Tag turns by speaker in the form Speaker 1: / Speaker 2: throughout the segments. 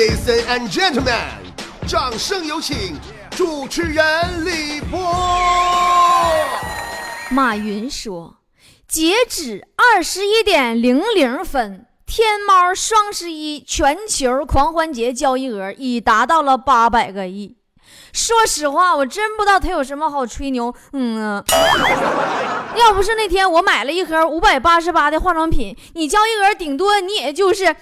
Speaker 1: Ladies and gentlemen，掌声有请主持人李波。
Speaker 2: 马云说，截止二十一点零零分，天猫双十一全球狂欢节交易额已达到了八百个亿。说实话，我真不知道他有什么好吹牛。嗯，要不是那天我买了一盒五百八十八的化妆品，你交易额顶多你也就是。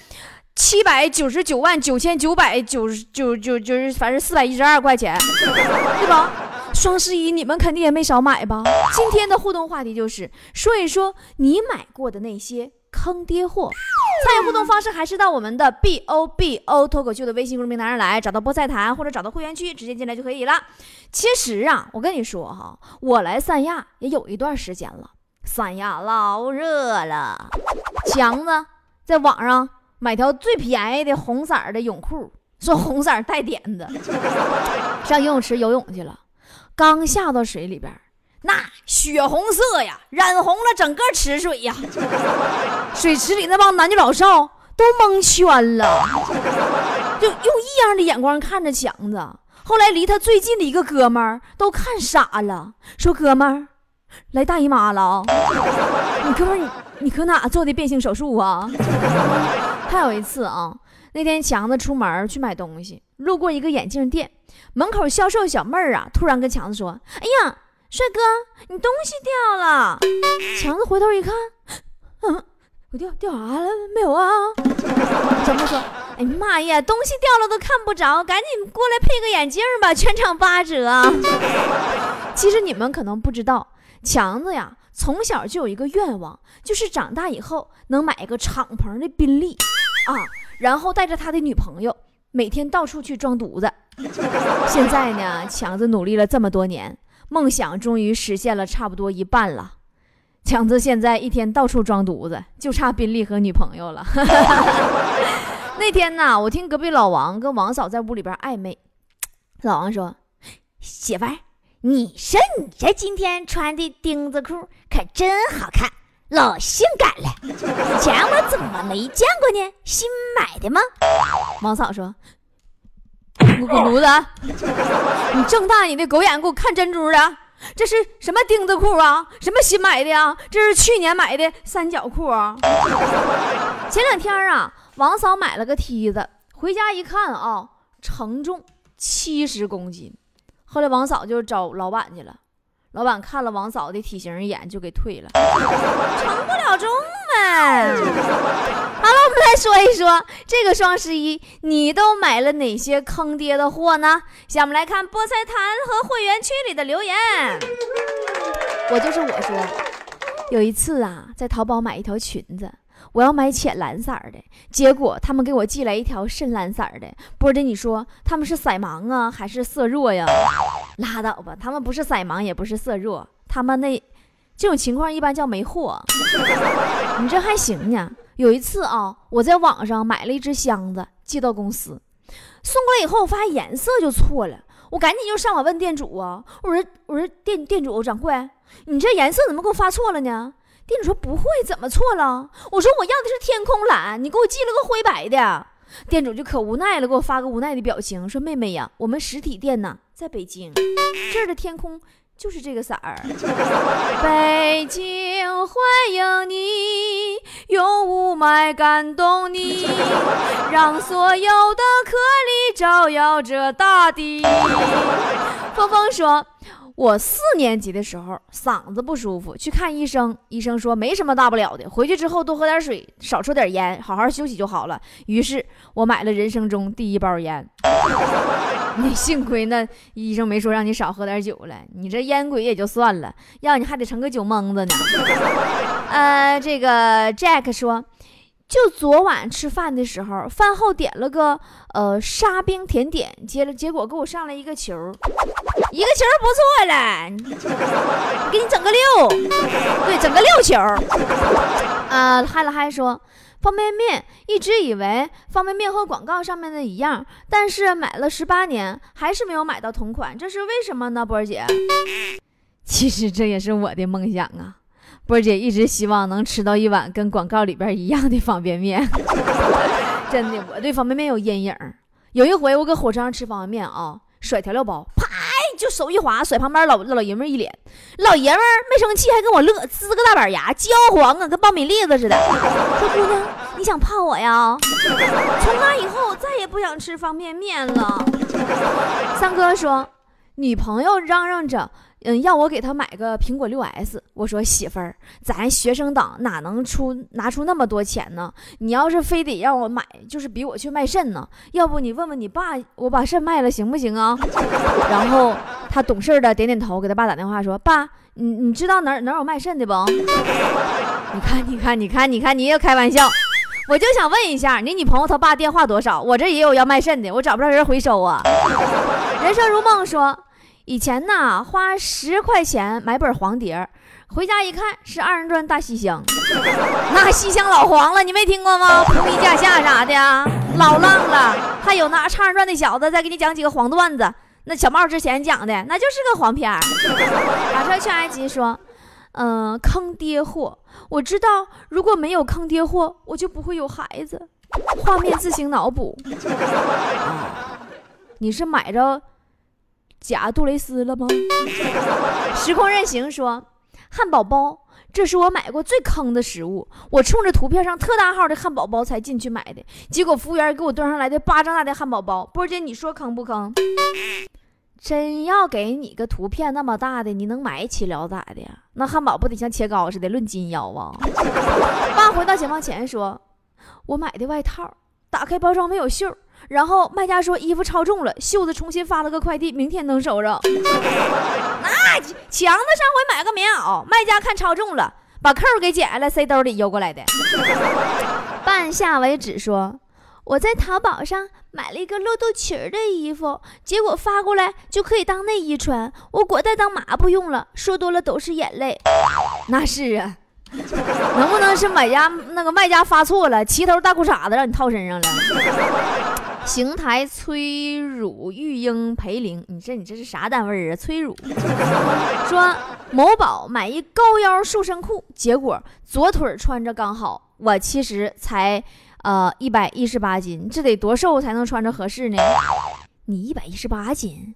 Speaker 2: 七百九十九万九千九百九十九九就是反正四百一十二块钱，对吧？双十一你们肯定也没少买吧？今天的互动话题就是说一说你买过的那些坑爹货。参与互动方式还是到我们的 B O B O 脱口秀的微信公众平台上来，找到菠菜坛或者找到会员区，直接进来就可以了。其实啊，我跟你说哈，我来三亚也有一段时间了，三亚老热了，强子在网上。买条最便宜的红色的泳裤，说红色带点子，上游泳池游泳去了。刚下到水里边，那血红色呀，染红了整个池水呀。水池里那帮男女老少都蒙圈了，就用异样的眼光看着强子。后来离他最近的一个哥们儿都看傻了，说：“哥们儿，来大姨妈了你哥们儿，你你搁哪做的变性手术啊？”还有一次啊，那天强子出门去买东西，路过一个眼镜店，门口销售小妹儿啊，突然跟强子说：“哎呀，帅哥，你东西掉了。”强子回头一看，嗯，我掉掉啥了？没有啊。小妹说：“哎呀妈呀，东西掉了都看不着，赶紧过来配个眼镜吧，全场八折。”其实你们可能不知道，强子呀，从小就有一个愿望，就是长大以后能买一个敞篷的宾利。啊，然后带着他的女朋友每天到处去装犊子。现在呢，强子努力了这么多年，梦想终于实现了差不多一半了。强子现在一天到处装犊子，就差宾利和女朋友了。那天呢，我听隔壁老王跟王嫂在屋里边暧昧，老王说：“媳妇儿，你说你这今天穿的钉子裤可真好看。”老性感了，以前我怎么没见过呢？新买的吗？王嫂说：“滚犊子！你睁大你的狗眼给我看珍珠的，这是什么钉子裤啊？什么新买的呀？这是去年买的三角裤啊！前两天啊，王嫂买了个梯子，回家一看啊，承重七十公斤。后来王嫂就找老板去了。”老板看了王嫂的体型一眼，就给退了，承不了重呗。好了，我们来说一说这个双十一，你都买了哪些坑爹的货呢？下面来看菠菜坛和会员区里的留言。我就是我说，有一次啊，在淘宝买一条裙子。我要买浅蓝色的，结果他们给我寄来一条深蓝色的。波姐，你说他们是色盲啊，还是色弱呀？拉倒吧，他们不是色盲，也不是色弱，他们那这种情况一般叫没货。你这还行呢。有一次啊，我在网上买了一只箱子，寄到公司，送过来以后，我发现颜色就错了，我赶紧就上网问店主啊，我说我说店店主掌柜，你这颜色怎么给我发错了呢？店主说不会，怎么错了？我说我要的是天空蓝，你给我寄了个灰白的。店主就可无奈了，给我发个无奈的表情，说妹妹呀，我们实体店呢在北京，这儿的天空就是这个色儿。北京欢迎你，用雾霾感动你，让所有的颗粒照耀着大地。峰峰说。我四年级的时候嗓子不舒服，去看医生，医生说没什么大不了的，回去之后多喝点水，少抽点烟，好好休息就好了。于是我买了人生中第一包烟。你幸亏那医生没说让你少喝点酒了，你这烟鬼也就算了，要你还得成个酒蒙子呢。呃，这个 Jack 说。就昨晚吃饭的时候，饭后点了个呃沙冰甜点，接了结果给我上来一个球，一个球不错了，给你整个六，对，整个六球。啊，嗨了嗨说，方便面一直以为方便面和广告上面的一样，但是买了十八年还是没有买到同款，这是为什么呢？波儿姐，其实这也是我的梦想啊。波姐一直希望能吃到一碗跟广告里边一样的方便面，真的，我对方便面有阴影。有一回我搁火车上吃方便面啊，甩调料包，啪就手一滑，甩旁边老老爷们一脸。老爷们没生气，还跟我乐，呲个大板牙，焦黄啊，跟苞米粒子似的。说姑娘，你想泡我呀？从那以后再也不想吃方便面了。三哥说，女朋友嚷嚷着。嗯，要我给他买个苹果六 S，我说媳妇儿，咱学生党哪能出拿出那么多钱呢？你要是非得让我买，就是比我去卖肾呢。要不你问问你爸，我把肾卖了行不行啊？然后他懂事的点点头，给他爸打电话说：“爸，你你知道哪哪有卖肾的不？你看，你看，你看，你看，你也开玩笑。我就想问一下，你女朋友她爸电话多少？我这也有要卖肾的，我找不着人回收啊。人生如梦说。以前呢，花十块钱买本黄碟儿回家一看是二人转大西厢，那西厢老黄了，你没听过吗？普米驾下啥的，老浪了。还有那唱二人转那小子再给你讲几个黄段子，那小帽之前讲的那就是个黄片儿。打车劝埃及说，嗯，坑爹货，我知道，如果没有坑爹货，我就不会有孩子。画面自行脑补。你是买着？假杜蕾斯了吗？时空任行说，汉堡包，这是我买过最坑的食物。我冲着图片上特大号的汉堡包才进去买的，结果服务员给我端上来的巴掌大的汉堡包。波姐，你说坑不坑？真要给你个图片那么大的，你能买起了咋的？那汉堡不得像切糕似的论斤要啊？爸回到解放前说，我买的外套，打开包装没有袖。然后卖家说衣服超重了，袖子重新发了个快递，明天能收着。那强子上回买个棉袄，卖家看超重了，把扣给剪下来塞兜里邮过来的。半夏为止说，我在淘宝上买了一个露肚脐儿的衣服，结果发过来就可以当内衣穿，我裹带当抹布用了，说多了都是眼泪。那是啊，能不能是买家那个卖家发错了，齐头大裤衩子让你套身上了？邢台催乳育婴培龄，你这你这是啥单位啊？催乳 说某宝买一高腰塑身裤，结果左腿穿着刚好，我其实才呃一百一十八斤，这得多瘦才能穿着合适呢？你一百一十八斤，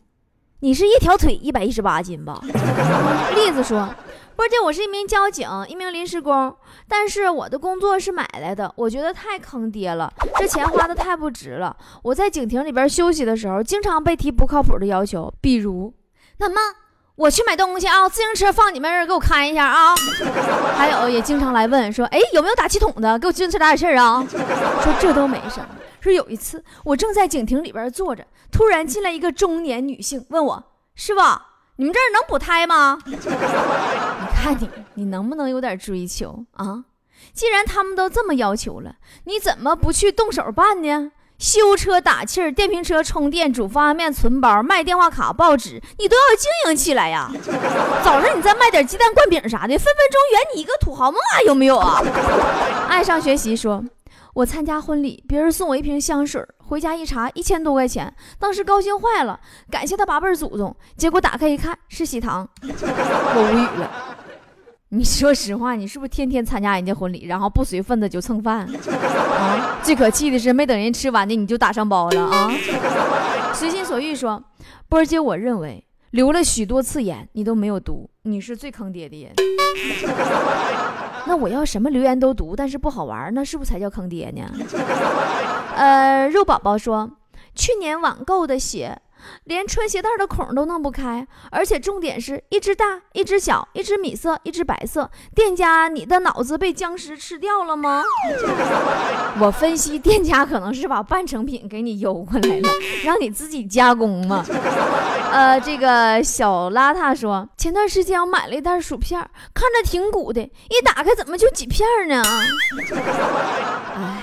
Speaker 2: 你是一条腿一百一十八斤吧？栗子说。波姐，我是一名交警，一名临时工，但是我的工作是买来的，我觉得太坑爹了，这钱花的太不值了。我在警亭里边休息的时候，经常被提不靠谱的要求，比如，那么我去买东西啊，自行车放你们这儿给我看一下啊。还有也经常来问说，哎，有没有打气筒的，给我自行车打点气儿啊。说这都没什么。说有一次我正在警亭里边坐着，突然进来一个中年女性，问我，师傅。你们这儿能补胎吗？你看你，你能不能有点追求啊？既然他们都这么要求了，你怎么不去动手办呢？修车打气儿，电瓶车充电，煮方便面存包，卖电话卡、报纸，你都要经营起来呀！早上你再卖点鸡蛋灌饼啥的，分分钟圆你一个土豪梦啊！有没有啊？爱上学习说。我参加婚礼，别人送我一瓶香水，回家一查，一千多块钱，当时高兴坏了，感谢他八辈祖宗。结果打开一看，是喜糖，我无语了。你说实话，你是不是天天参加人家婚礼，然后不随份子就蹭饭啊？最可气的是，没等人吃完的你就打上包了啊！随心所欲说，波儿姐，我认为。留了许多次言，你都没有读，你是最坑爹的人。那我要什么留言都读，但是不好玩，那是不是才叫坑爹呢？呃，肉宝宝说，去年网购的鞋。连穿鞋带的孔都弄不开，而且重点是一只大，一只小，一只米色，一只白色。店家，你的脑子被僵尸吃掉了吗？我分析，店家可能是把半成品给你邮过来了，让你自己加工嘛。呃，这个小邋遢说，前段时间我买了一袋薯片，看着挺鼓的，一打开怎么就几片呢？哎。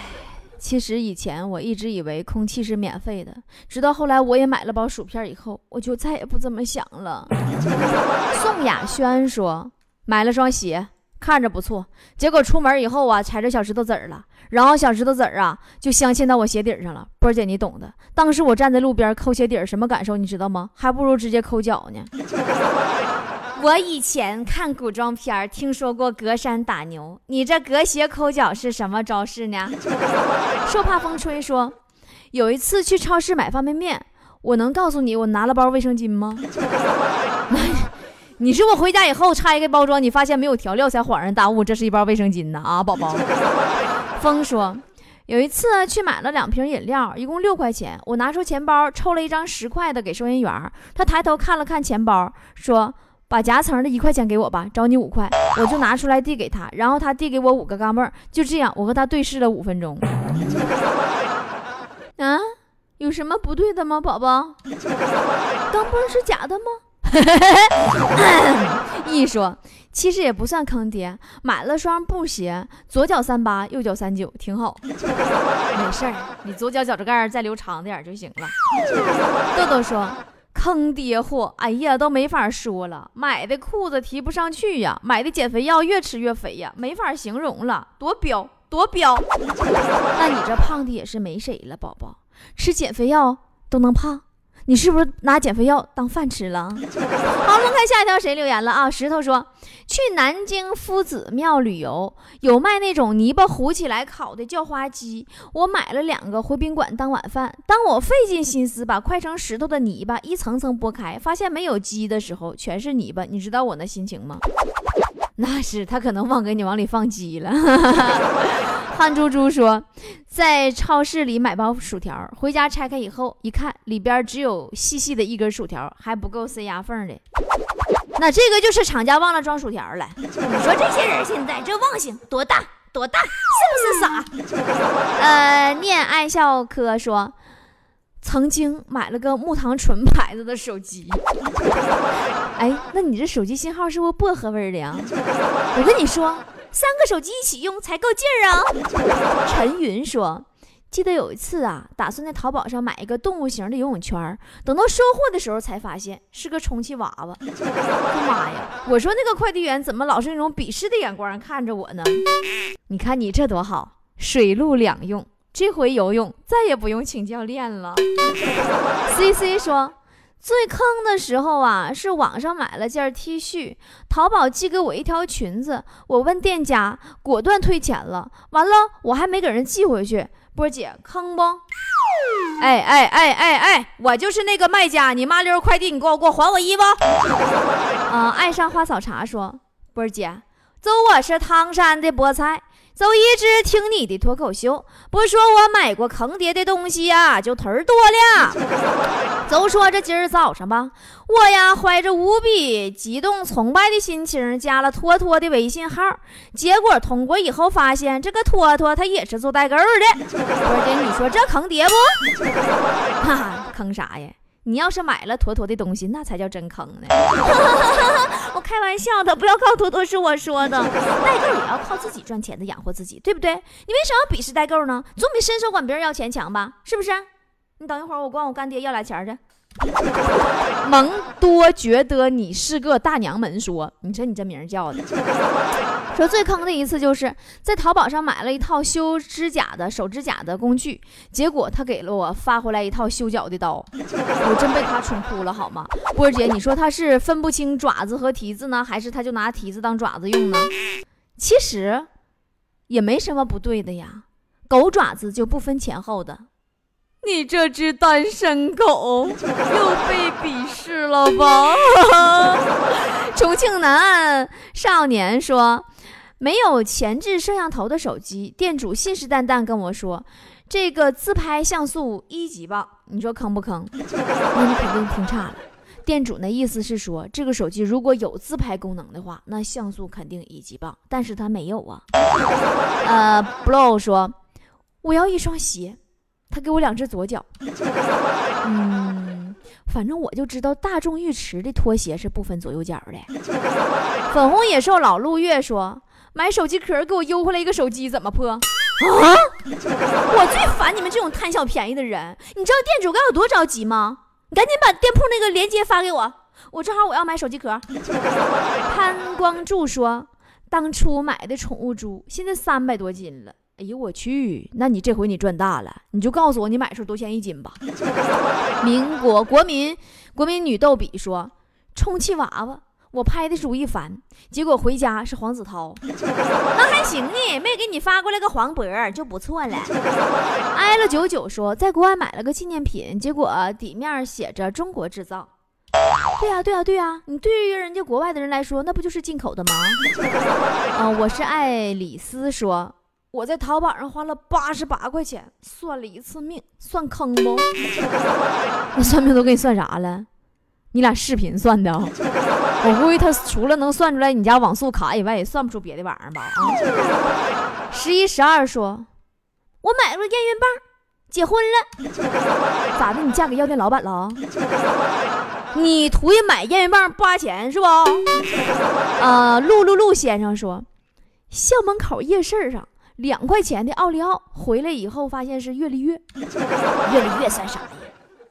Speaker 2: 其实以前我一直以为空气是免费的，直到后来我也买了包薯片以后，我就再也不这么想了。宋雅轩说，买了双鞋，看着不错，结果出门以后啊，踩着小石头子儿了，然后小石头子儿啊就镶嵌到我鞋底上了。波姐，你懂的。当时我站在路边抠鞋底儿，什么感受你知道吗？还不如直接抠脚呢。我以前看古装片听说过隔山打牛，你这隔鞋抠脚是什么招式呢？受怕风吹说，有一次去超市买方便面，我能告诉你我拿了包卫生巾吗？你是我回家以后拆开包装，你发现没有调料才恍然大悟，这是一包卫生巾呢啊，宝宝。风说，有一次去买了两瓶饮料，一共六块钱，我拿出钱包抽了一张十块的给收银员，他抬头看了看钱包，说。把夹层的一块钱给我吧，找你五块，我就拿出来递给他，然后他递给我五个钢镚就这样，我和他对视了五分钟。啊，有什么不对的吗，宝宝？钢镚是假的吗？一说，其实也不算坑爹，买了双布鞋，左脚三八，右脚三九，挺好。没事儿，你左脚脚趾盖再留长点就行了。豆豆说。坑爹货！哎呀，都没法说了。买的裤子提不上去呀，买的减肥药越吃越肥呀，没法形容了。多彪，多彪！那你这胖的也是没谁了，宝宝。吃减肥药都能胖。你是不是拿减肥药当饭吃了？好，我们看下一条谁留言了啊？石头说去南京夫子庙旅游，有卖那种泥巴糊起来烤的叫花鸡，我买了两个回宾馆当晚饭。当我费尽心思把快成石头的泥巴一层层剥开，发现没有鸡的时候，全是泥巴。你知道我那心情吗？那是他可能忘给你往里放鸡了。汉猪猪说，在超市里买包薯条，回家拆开以后一看，里边只有细细的一根薯条，还不够塞牙缝的。那这个就是厂家忘了装薯条了。你说这些人现在这忘性多大多大，是不是傻？呃，念爱笑科说，曾经买了个木糖醇牌子的手机。哎，那你这手机信号是不是薄荷味的呀？我跟你说。三个手机一起用才够劲儿啊！陈云说：“记得有一次啊，打算在淘宝上买一个动物型的游泳圈，等到收货的时候才发现是个充气娃娃。妈呀！我说那个快递员怎么老是那种鄙视的眼光看着我呢？你看你这多好，水陆两用，这回游泳再也不用请教练了。”C C 说。最坑的时候啊，是网上买了件 T 恤，淘宝寄给我一条裙子，我问店家，果断退钱了。完了，我还没给人寄回去。波姐，坑不？哎哎哎哎哎，我就是那个卖家，你麻溜快递，你给我给我还我衣服。啊，爱上花草茶说，波姐，走，我是唐山的菠菜。就一直听你的脱口秀，不说我买过坑爹的东西呀，就忒儿多了。就说这今儿早上吧，我呀怀着无比激动崇拜的心情加了托托的微信号，结果通过以后发现这个托托他也是做代购的。波姐，你说这坑爹不？哈哈，坑啥呀？你要是买了坨坨的东西，那才叫真坑呢！我开玩笑的，不要告多多是我说的。代购也要靠自己赚钱的养活自己，对不对？你为什么要鄙视代购呢？总比伸手管别人要钱强吧？是不是？你等一会儿，我管我干爹要俩钱去。蒙多觉得你是个大娘们，说你说你这名叫的。说最坑的一次就是在淘宝上买了一套修指甲的手指甲的工具，结果他给了我发回来一套修脚的刀，我真被他冲哭了，好吗？波儿姐，你说他是分不清爪子和蹄子呢，还是他就拿蹄子当爪子用呢？其实也没什么不对的呀，狗爪子就不分前后的。你这只单身狗又被鄙视了吧？重庆南岸少年说，没有前置摄像头的手机，店主信誓旦旦跟我说，这个自拍像素一级棒。你说坑不坑？那你肯定听差了。店主那意思是说，这个手机如果有自拍功能的话，那像素肯定一级棒，但是它没有啊。呃，blow 说，我要一双鞋。他给我两只左脚，嗯，反正我就知道大众浴池的拖鞋是不分左右脚的。粉红野兽老陆月说：“买手机壳给我邮回来一个手机，怎么破？”啊！我最烦你们这种贪小便宜的人。你知道店主该有多着急吗？你赶紧把店铺那个链接发给我，我正好我要买手机壳。潘光柱说：“当初买的宠物猪，现在三百多斤了。”哎呦我去！那你这回你赚大了，你就告诉我你买的时候多钱一斤吧。民国国民国民女逗比说：充气娃娃，我拍的是吴亦凡，结果回家是黄子韬，那还行呢，没给你发过来个黄渤就不错了。挨了九九说，在国外买了个纪念品，结果底面写着中国制造。对呀，对呀，对呀，你对于人家国外的人来说，那不就是进口的吗？啊，我是爱丽丝说，我在淘宝上花了八十八块钱算了一次命，算坑不？那算命都给你算啥了？你俩视频算的？我估计他除了能算出来你家网速卡以外，也算不出别的玩意儿吧？啊！十一十二说，我买了验孕棒，结婚了。咋的？你嫁给药店老板了？你图意买验孕棒不花钱是不？呃，陆陆陆先生说，校门口夜市上两块钱的奥利奥，回来以后发现是月丽月，月丽月算啥呀？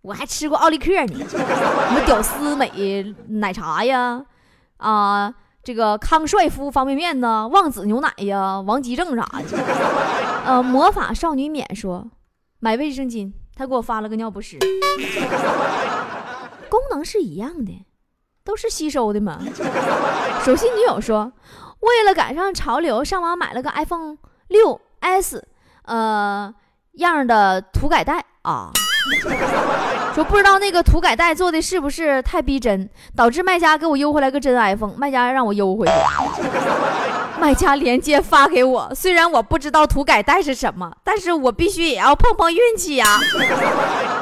Speaker 2: 我还吃过奥利克呢，什么屌丝美奶茶呀，啊，这个康帅夫方便面呢，旺仔牛奶呀，王吉正啥的。呃，魔法少女免说买卫生巾，他给我发了个尿不湿，功能是一样的，都是吸收的嘛。手心女友说，为了赶上潮流，上网买了个 iPhone 六 S，呃样的涂改带啊。说不知道那个涂改带做的是不是太逼真，导致卖家给我邮回来个真 iPhone，卖家让我邮回去。卖家链接发给我，虽然我不知道涂改带是什么，但是我必须也要碰碰运气呀。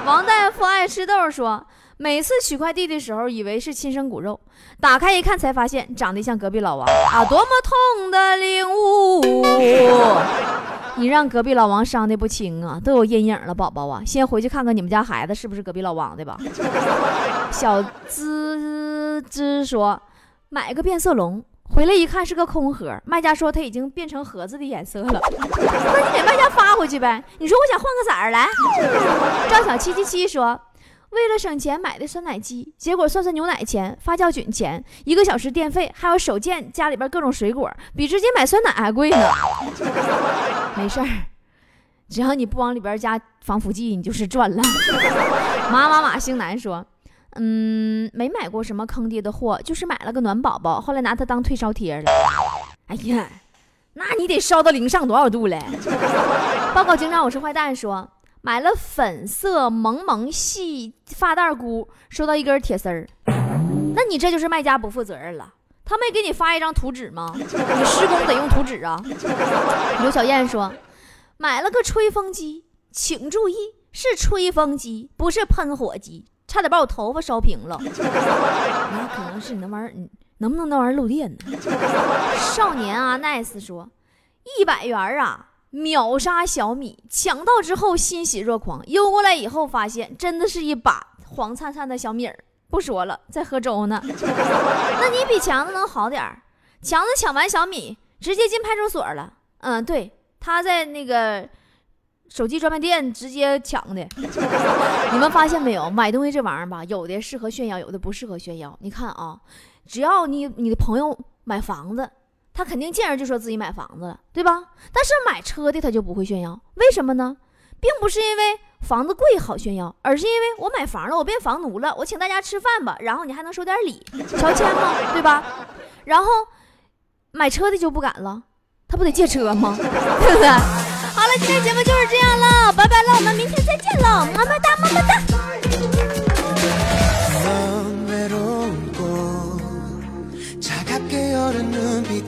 Speaker 2: 王大夫爱吃豆说，每次取快递的时候以为是亲生骨肉，打开一看才发现长得像隔壁老王啊！多么痛的领悟。你让隔壁老王伤的不轻啊，都有阴影了，宝宝啊，先回去看看你们家孩子是不是隔壁老王的吧。小滋滋说，买个变色龙，回来一看是个空盒，卖家说他已经变成盒子的颜色了。那你给卖家发回去呗。你说我想换个色儿来。赵小七七七说。为了省钱买的酸奶机，结果算算牛奶钱、发酵菌钱、一个小时电费，还有手贱家里边各种水果，比直接买酸奶还贵呢。没事儿，只要你不往里边加防腐剂，你就是赚了。马马马星南说：“嗯，没买过什么坑爹的货，就是买了个暖宝宝，后来拿它当退烧贴了。哎呀，那你得烧到零上多少度嘞？”报告警长，我是坏蛋说。买了粉色萌萌系发带箍，收到一根铁丝儿，那你这就是卖家不负责任了。他没给你发一张图纸吗？你施工得用图纸啊。刘小燕说，买了个吹风机，请注意是吹风机，不是喷火机，差点把我头发烧平了。那可能是你那玩意儿，你能不能那玩意儿漏电呢？少年啊，nice 说，一百元啊。秒杀小米，抢到之后欣喜若狂，邮过来以后发现真的是一把黄灿灿的小米儿。不说了，在喝粥呢。那你比强子能好点儿？强子抢完小米，直接进派出所了。嗯，对，他在那个手机专卖店直接抢的。你们发现没有？买东西这玩意儿吧，有的适合炫耀，有的不适合炫耀。你看啊，只要你你的朋友买房子。他肯定见人就说自己买房子了，对吧？但是买车的他就不会炫耀，为什么呢？并不是因为房子贵好炫耀，而是因为我买房了，我变房奴了，我请大家吃饭吧，然后你还能收点礼，乔迁吗？对吧？然后买车的就不敢了，他不得借车吗？对不对？好了，今天节目就是这样了，拜拜了，我们明天再见了，么么哒，么么哒。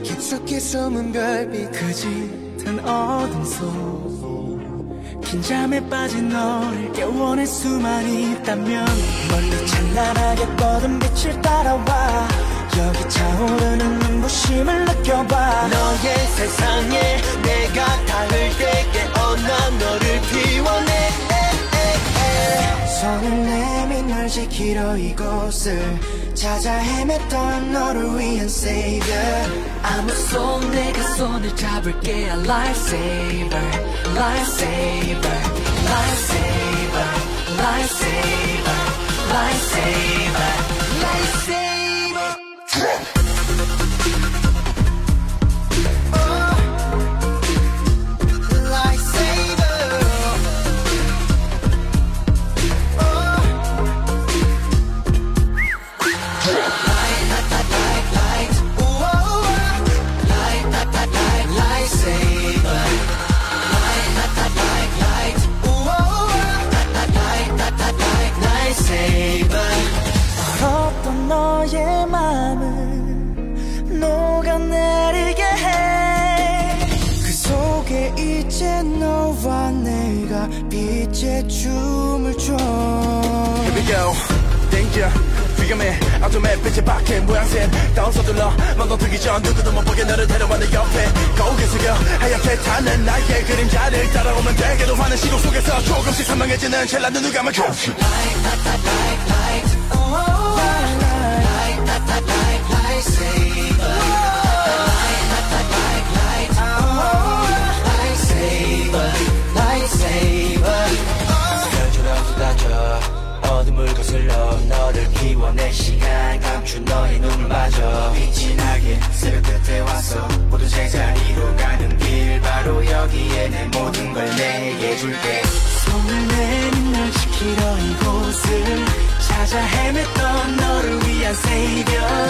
Speaker 2: 깊숙이 숨은 별빛 그 짙은 어둠 속 긴장에 빠진 너를 깨워낼 수만 있다면 멀리 찬란하게 뻗은 빛을 따라와 여기 차오르는 눈부심을 느껴봐 너의 세상에 내가 닿을 때 깨어나 너를 피워내 손을 내민 널 지키러 이곳을 찾아 헤맸던 너를 위한 savior 아무 손 내가 손을 잡을게 lifesaver lifesaver lifesaver lifesaver lifesaver lifesaver
Speaker 3: 보게 너를 데려와 내 옆에 거울에 숙여 하얗게 타는 나의 그림자를 따라오면 되게도 많은 시도 속에서 조금씩 선명해지는 감아줘 별처럼 쏟아져 어둠을 거슬러 너를 키워내 시간 감춘 너의 눈마저. 빛이 나게 새벽 끝에 왔어 모두 제자리로 가는 길 바로 여기에 내 모든 걸 내게 줄게.
Speaker 4: 손을 내민 날 지키러 이곳을 찾아 헤맸던 너를 위한
Speaker 5: 돼줄게